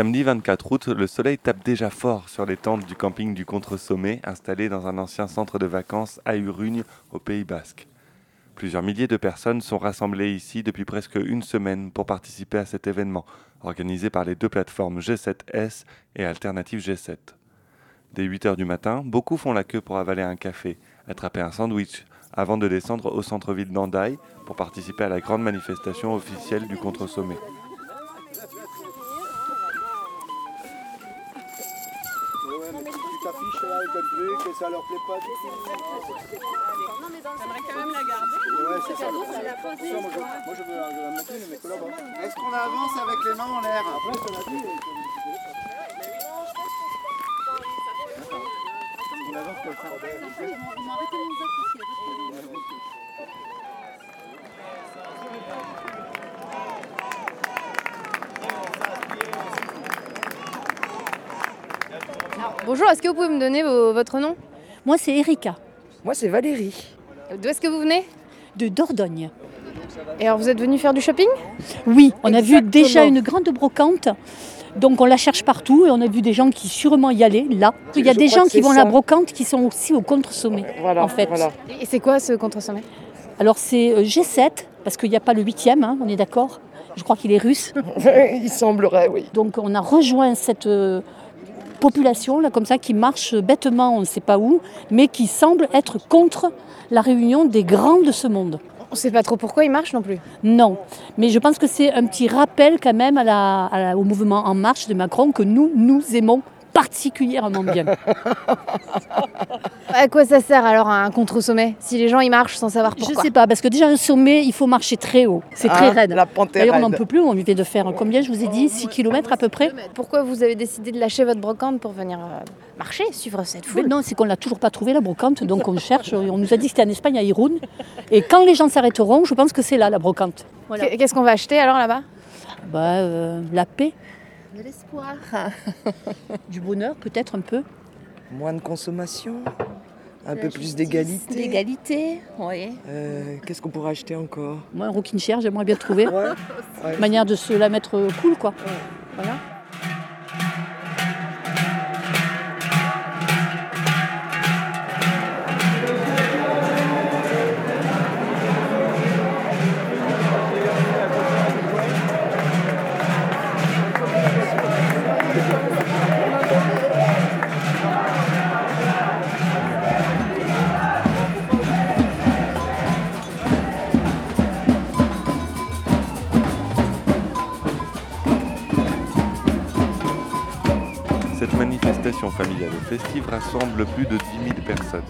Samedi 24 août, le soleil tape déjà fort sur les tentes du camping du Contre-Sommet, installé dans un ancien centre de vacances à Urugne, au Pays Basque. Plusieurs milliers de personnes sont rassemblées ici depuis presque une semaine pour participer à cet événement, organisé par les deux plateformes G7S et Alternative G7. Dès 8 heures du matin, beaucoup font la queue pour avaler un café, attraper un sandwich, avant de descendre au centre-ville d'Andaï pour participer à la grande manifestation officielle du Contre-Sommet. Là avec un truc et ça leur plaît pas du tout. J'aimerais quand même la garder. Ouais, c'est ça. Ça, moi, je, moi je veux la je mais que là-bas. Est-ce qu'on avance avec les mains en l'air? Après, ça l'a dit. On avance comme ça. Bonjour, est-ce que vous pouvez me donner vos- votre nom? Moi, c'est Erika, Moi, c'est Valérie. D'où est-ce que vous venez? De Dordogne. Et alors vous êtes venu faire du shopping? Oui, on a vu déjà une grande brocante. Donc on la cherche partout et on a vu des gens qui sûrement y allaient là. Il y a Je des gens qui vont à la brocante qui sont aussi au contre-sommet. Voilà, En fait. voilà. Et c'est quoi ce contre-sommet? Alors c'est euh, G7, parce qu'il n'y a pas le huitième, hein, on est d'accord? Je crois qu'il est russe. Il semblerait, oui. Donc on a rejoint cette euh, population là comme ça qui marche bêtement, on ne sait pas où, mais qui semble être contre la réunion des grands de ce monde. On sait pas trop pourquoi il marche non plus. Non, mais je pense que c'est un petit rappel quand même à la- à la- au mouvement En Marche de Macron que nous, nous aimons particulièrement bien. À quoi ça sert alors un contre-sommet Si les gens y marchent sans savoir je pourquoi sais pas, parce que déjà un sommet, il faut marcher très haut. C'est très Hein, raide. La D'ailleurs, on n'en peut plus, on vient de faire combien, je vous ai dit 6 km à peu près Pourquoi vous avez décidé de lâcher votre brocante pour venir euh, marcher, suivre cette Mais foule? non, c'est qu'on l'a toujours pas trouvé la brocante, donc on cherche. On nous a dit que c'était en Espagne, à Irún. Et quand les gens s'arrêteront, je pense que c'est là la brocante. Voilà. Qu'est-ce qu'on va acheter alors là-bas? Bah, euh, la paix, De l'espoir. du bonheur, peut-être un peu. Moins de consommation, un La peu plus d'égalité. L'égalité, oui. Euh, Qu'est-ce qu'on pourrait acheter encore? Moi, un rocking chair, j'aimerais bien trouver. Ouais. ouais. Manière de se la mettre cool, quoi. Voilà. Rassemble plus de 10 000 personnes.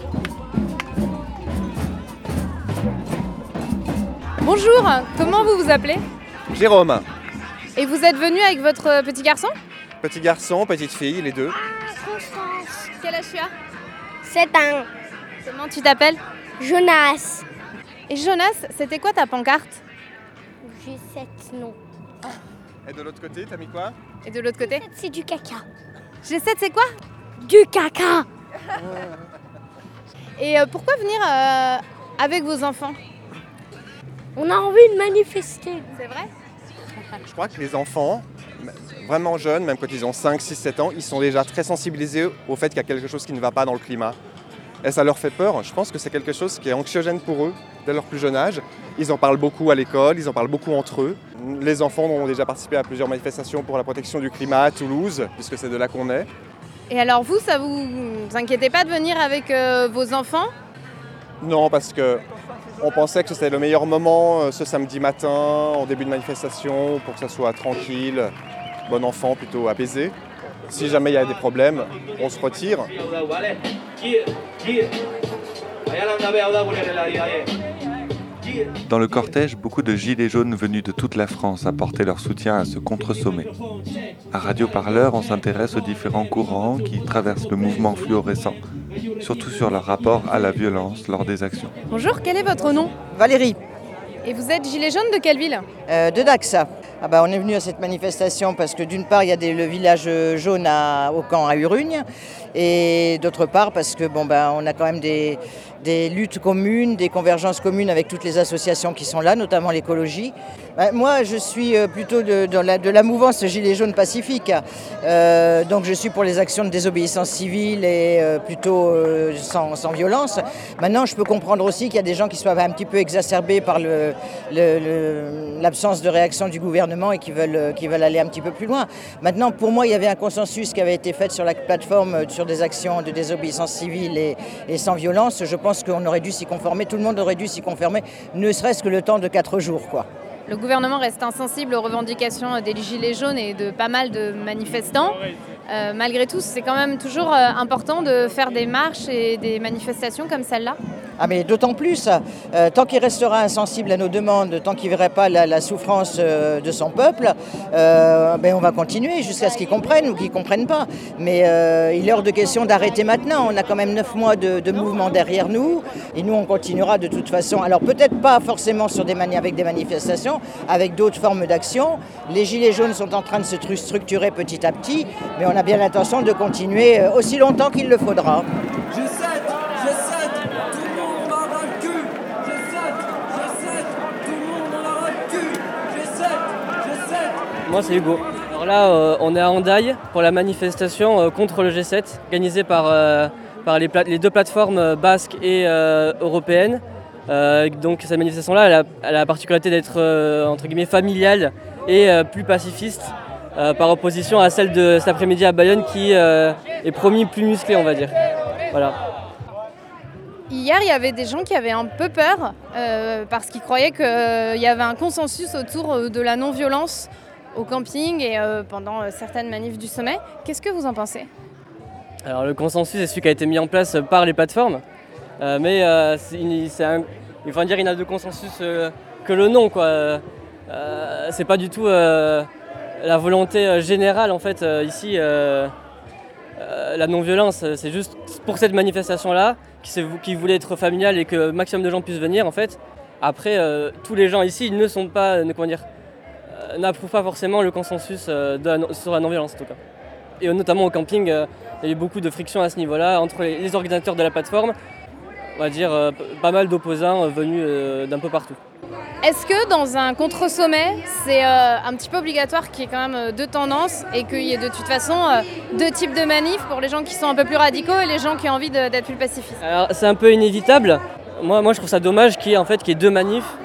Bonjour, comment vous vous appelez? Jérôme, Et vous êtes venu avec votre euh, petit garçon? Petit garçon, petite fille, les deux. Quel âge tu as? C'est un Comment tu t'appelles? Jonas. Et Jonas, c'était quoi ta pancarte? J'ai sept noms. Et de l'autre côté, t'as mis quoi? Et de l'autre côté? C'est du caca. G7, c'est quoi? Du caca Et euh, pourquoi venir euh, avec vos enfants? On a envie de manifester. C'est vrai? Je crois que les enfants, vraiment jeunes, même quand ils ont 5, 6, 7 ans, ils sont déjà très sensibilisés au fait qu'il y a quelque chose qui ne va pas dans le climat. Et ça leur fait peur. Je pense que c'est quelque chose qui est anxiogène pour eux dès leur plus jeune âge. Ils en parlent beaucoup à l'école, ils en parlent beaucoup entre eux. Les enfants ont déjà participé à plusieurs manifestations pour la protection du climat à Toulouse, puisque c'est de là qu'on est. Et alors vous, ça vous, vous inquiétez pas de venir avec euh, vos enfants? Non, parce que on pensait que c'était le meilleur moment euh, ce samedi matin, en début de manifestation, pour que ça soit tranquille, bon enfant, plutôt apaisé. Si jamais il y a des problèmes, on se retire. Dans le cortège, beaucoup de gilets jaunes venus de toute la France apportaient leur soutien à ce contre-sommet. À Radio Parleur, on s'intéresse aux différents courants qui traversent le mouvement fluorescent, surtout sur leur rapport à la violence lors des actions. Bonjour, quel est votre nom? Valérie, Et vous êtes gilet jaune de quelle ville? Euh, de Dax. Ah bah, on est venu à cette manifestation parce que d'une part, il y a des- le village jaune à- au camp à Urugne. Et d'autre part, parce que bon, ben, on a quand même des, luttes communes, des convergences communes avec toutes les associations qui sont là, notamment l'écologie. Ben, moi, je suis euh, plutôt de, de, la, mouvance Gilets jaunes pacifique. Euh, donc, je suis pour les actions de désobéissance civile et euh, plutôt sans, violence. Maintenant, je peux comprendre aussi qu'il y a des gens qui soient un petit peu exacerbés par l'absence de réaction du gouvernement et qui veulent, qui veulent aller un petit peu plus loin. Maintenant, pour moi, il y avait un consensus qui avait été fait sur la plateforme des actions de désobéissance civile et, et sans violence. Je pense qu'on aurait dû s'y conformer, tout le monde aurait dû s'y conformer, ne serait-ce que le temps de quatre jours. Quoi. Le gouvernement reste insensible aux revendications des Gilets jaunes et de pas mal de manifestants. Euh, malgré tout, c'est quand même toujours euh, important de faire des marches et des manifestations comme celle-là ah mais d'autant plus, euh, tant qu'il restera insensible à nos demandes, tant qu'il ne verra pas la, souffrance de son peuple, ben on va continuer jusqu'à ce qu'ils comprennent ou qu'ils ne comprennent pas. Mais il est hors de question d'arrêter maintenant. On a quand même neuf mois de, mouvement derrière nous et nous on continuera de toute façon. Alors peut-être pas forcément sur des avec des manifestations, avec d'autres formes d'action. Les Gilets jaunes sont en train de se structurer petit à petit, mais a bien l'intention de continuer euh, aussi longtemps qu'il le faudra. Je sais, je sais. Moi c'est Hugo. Alors là euh, on est à Hendaye pour la manifestation euh, contre le G7 organisée par, euh, par les, les, deux plateformes basques et euh, européennes. donc cette manifestation là elle a, elle a la particularité d'être entre guillemets familiale et plus pacifiste par opposition à celle de cet après-midi à Bayonne qui est promis plus musclée on va dire. Voilà. Hier, il y avait des gens qui avaient un peu peur euh, parce qu'ils croyaient qu'il euh, y avait un consensus autour euh, de la non-violence au camping et euh, pendant certaines manifs du sommet. Qu'est-ce que vous en pensez? Alors le consensus est celui qui a été mis en place par les plateformes, euh, mais euh, c'est un, il faut dire il n'a de consensus euh, que le nom quoi. c'est pas du tout la volonté générale en fait ici. la non-violence, c'est juste pour cette manifestation-là, qui, voulait être familiale et que maximum de gens puissent venir en fait. Après, tous les gens ici ne sont pas, comment dire, n'approuvent pas forcément le consensus euh, sur la non-violence en tout cas. Et euh, notamment au camping, euh, il y a eu beaucoup de frictions à ce niveau-là entre les, organisateurs de la plateforme, on va dire pas mal d'opposants venus d'un peu partout. Est-ce que dans un contre-sommet, c'est un petit peu obligatoire qu'il y ait quand même deux tendances et qu'il y ait de toute façon deux types de manifs pour les gens qui sont un peu plus radicaux et les gens qui ont envie d'être plus pacifistes? Alors c'est un peu inévitable. Moi, je trouve ça dommage qu'il y ait en fait, qu y ait deux manifs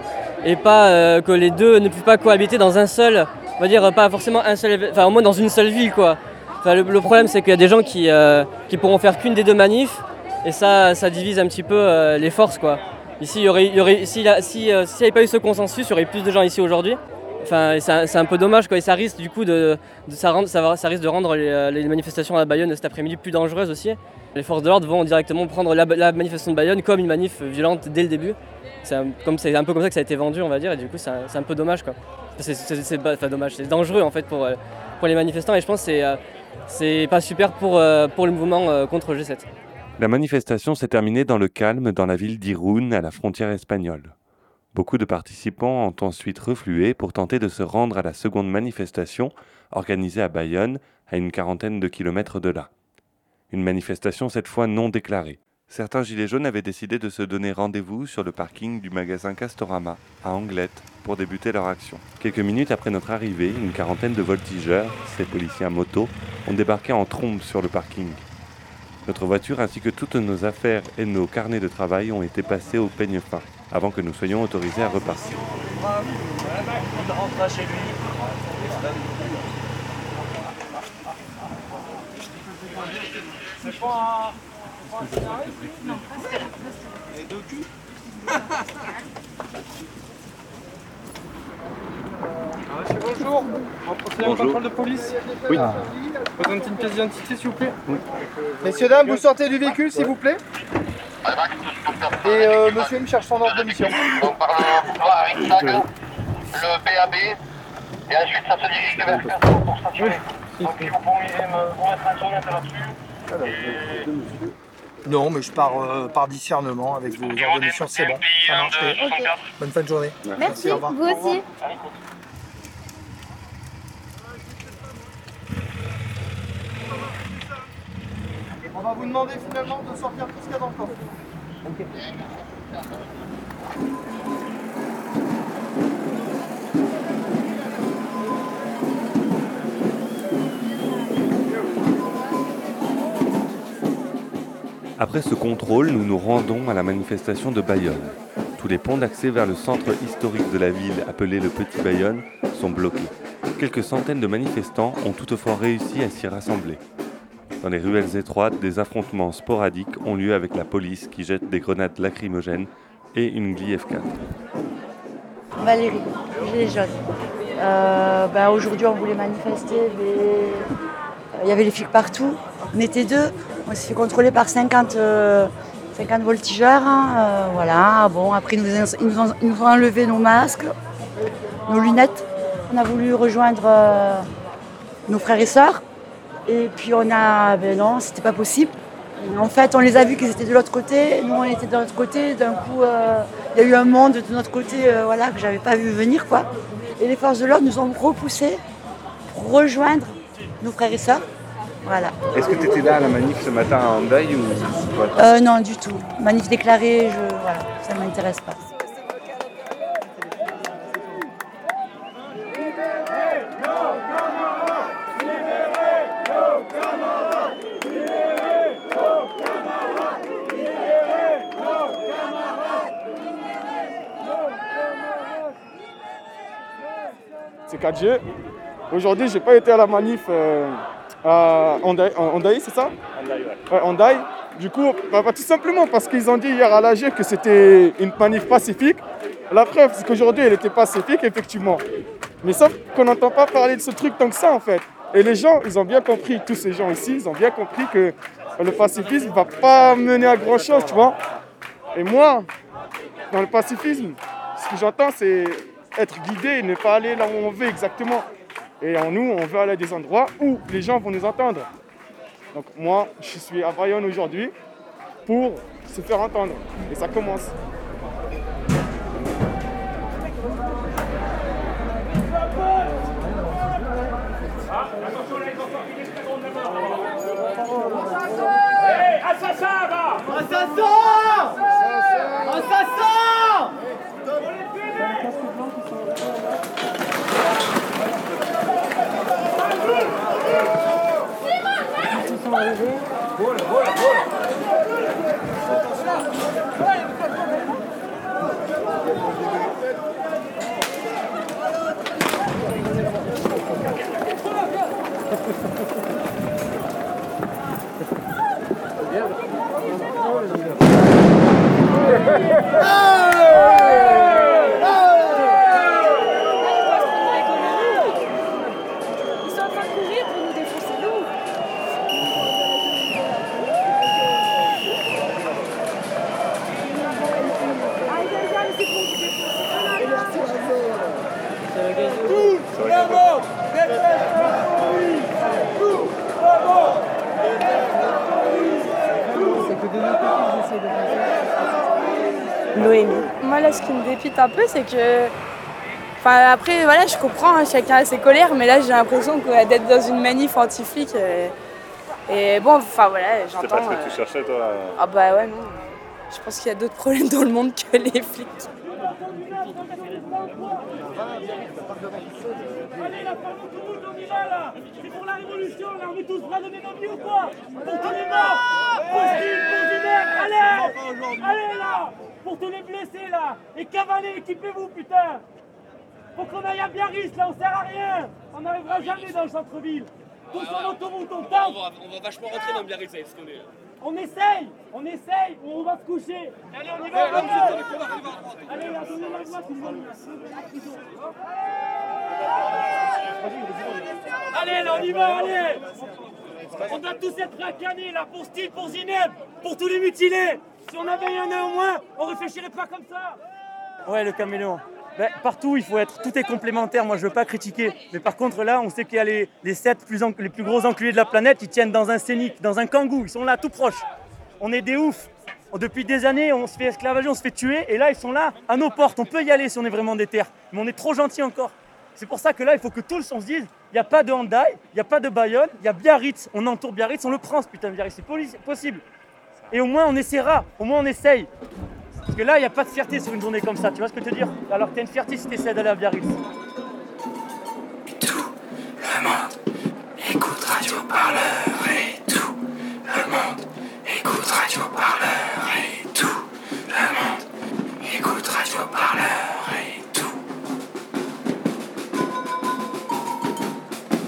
et pas euh, que les deux ne puissent pas cohabiter dans un seul, on va dire pas forcément un seul, enfin au moins dans une seule ville quoi. Le, problème c'est qu'il y a des gens qui, euh, qui pourront faire qu'une des deux manifs et ça, divise un petit peu euh, les forces. Ici, il y aurait, s'il si, euh, n'y avait pas eu ce consensus, il y aurait plus de gens ici aujourd'hui. Enfin, c'est un peu dommage quoi, et ça risque du coup de, ça, rend, ça, risque de rendre les, les, manifestations à Bayonne cet après-midi plus dangereuses aussi. Les forces de l'ordre vont directement prendre la, manifestation de Bayonne comme une manif violente dès le début c'est un, peu comme ça que ça a été vendu, on va dire, et du coup, c'est un, peu dommage, quoi. C'est dommage, c'est dangereux en fait pour, euh, pour les manifestants, et je pense que c'est euh, pas super pour, euh, le mouvement contre le G7. La manifestation s'est terminée dans le calme dans la ville d'Irun, à la frontière espagnole. Beaucoup de participants ont ensuite reflué pour tenter de se rendre à la seconde manifestation organisée à Bayonne, à une quarantaine de kilomètres de là. Une manifestation cette fois non déclarée. Certains gilets jaunes avaient décidé de se donner rendez-vous sur le parking du magasin Castorama, à Anglette, pour débuter leur action. Quelques minutes après notre arrivée, une quarantaine de voltigeurs, ces policiers à moto, ont débarqué en trombe sur le parking. Notre voiture ainsi que toutes nos affaires et nos carnets de travail ont été passés au peigne fin, avant que nous soyons autorisés à repartir. Bonjour, on va procéder à un contrôle de police. Oui. Ah. Présentez une pièce d'identité s'il vous plaît. Oui. Messieurs, dames, vous sortez du véhicule s'il vous plaît. Et euh, monsieur me cherche son ordre de mission. Donc par le avec le BAB, et ensuite ça se dirige vers Castor pour. Donc si vous pourriez me mettre un sonnet là-dessus. Non, mais je pars euh, par discernement avec vos ordres de mission, c'est bon. Ça marche. Okay. Bonne fin de journée. Merci, Merci au revoir. vous aussi. On va vous demander finalement de sortir tout ce qu'il y a dans le coffre. Après ce contrôle, nous nous rendons à la manifestation de Bayonne. Tous les ponts d'accès vers le centre historique de la ville, appelé le Petit Bayonne, sont bloqués. Quelques centaines de manifestants ont toutefois réussi à s'y rassembler. Dans les ruelles étroites, des affrontements sporadiques ont lieu avec la police qui jette des grenades lacrymogènes et une Gli F4. Valérie, Gilets jaunes. Euh, bah, Aujourd'hui, on voulait manifester, mais euh, il y avait les flics partout. On était deux, on s'est fait contrôler par 50, euh, 50 voltigeurs. hein, euh, voilà, bon, après, ils nous, ont- ils nous ont, enlevé nos masques, nos lunettes. On a voulu rejoindre euh, nos frères et sœurs. Et puis, on a. Ben non, c'était pas possible. En fait, on les a vus qu'ils étaient de l'autre côté, nous on était de l'autre côté. D'un coup, euh, il y a eu un monde de notre côté euh, voilà, que j'avais pas vu venir. quoi. Et les forces de l'ordre nous ont repoussés pour rejoindre nos frères et sœurs. Voilà. Est-ce que tu étais là à la manif ce matin à Hendaye ou Euh, non, du tout. Manif déclarée, je, voilà, ça ne m'intéresse pas. C'est 4G. Aujourd'hui, j'ai pas été à la manif euh, à Hondaï, Hondaï, c'est ça? Ouais, Hondaï. Du coup, bah, bah, tout simplement parce qu'ils ont dit hier à l'AG que c'était une manif pacifique. La preuve, c'est qu'aujourd'hui, elle était pacifique, effectivement. Mais sauf qu'on n'entend pas parler de ce truc tant que ça, en fait. Et les gens, ils ont bien compris, tous ces gens ici, ils ont bien compris que le pacifisme ne va pas mener à grand chose, tu vois. Et moi, dans le pacifisme, ce que j'entends, c'est être guidé et ne pas aller là où on veut exactement. Et en nous, on veut aller à des endroits où les gens vont nous entendre. Donc moi, je suis à Bayonne aujourd'hui pour se faire entendre. Et ça commence. Hey, assassin, va Assassin Ils sont en train de courir pour nous défoncer nous. Tout le monde déteste la police Tout le monde Noémie. Moi, là, ce qui me dépite un peu, c'est que. Enfin, après, voilà, je comprends, hein, chacun a ses colères, mais là, j'ai l'impression que d'être dans une manif anti-flic. euh, et bon, enfin, voilà, C'est pas j'entends. ce que tu euh, cherchais toi Ah, bah ouais, non. Je pense qu'il y a d'autres problèmes dans le monde que les flics. Allez, la femme tout le monde, on y va là C'est pour la révolution, là, on est tous prêts à donner nos vies ou quoi Pour tous les morts Pour Steve, pour Zidane, allez Allez là Tous les blessés là. Et cavaler, équipez-vous putain. Faut qu'on aille à Biarritz, là, on sert à rien. On n'arrivera jamais dans le centre-ville. Tous sur l'autoroute, on tape. On va vachement rentrer dans Biarritz avec ce qu'on est. On essaye On essaye ou on va se coucher. Allez, on y va, on y va. Allez, là, donnez la voix, s'il vous plaît. Allez, là, on y va, allez. On doit tous être racanés, là, pour Steve, pour Zineb, pour tous les mutilés Si on avait un au moins, on réfléchirait pas comme ça Ouais, le caméléon. Ben, partout, il faut être. Tout est complémentaire. Moi, je veux pas critiquer. Mais par contre, là, on sait qu'il y a les, sept plus les plus gros enculés de la planète. Ils tiennent dans un scénic, dans un kangou. Ils sont là, tout proches. On est des oufs. Depuis des années, on se fait esclavager, on se fait tuer. Et là, ils sont là, à nos portes. On peut y aller si on est vraiment des terres. Mais on est trop gentils encore. C'est pour ça que là, il faut que tous on se dise Il n'y a pas de Handaï, il n'y a pas de Bayonne, il y a Biarritz. On entoure Biarritz, on le prend ce putain de Biarritz, c'est possible. Et au moins on essaiera, au moins on essaye. Parce que là, il n'y a pas de fierté sur une journée comme ça, tu vois ce que je veux dire Alors que tu as une fierté si tu d'aller à Biarritz. Tout le monde écoute Radio Parleur et tout le monde écoute Radio Parleur.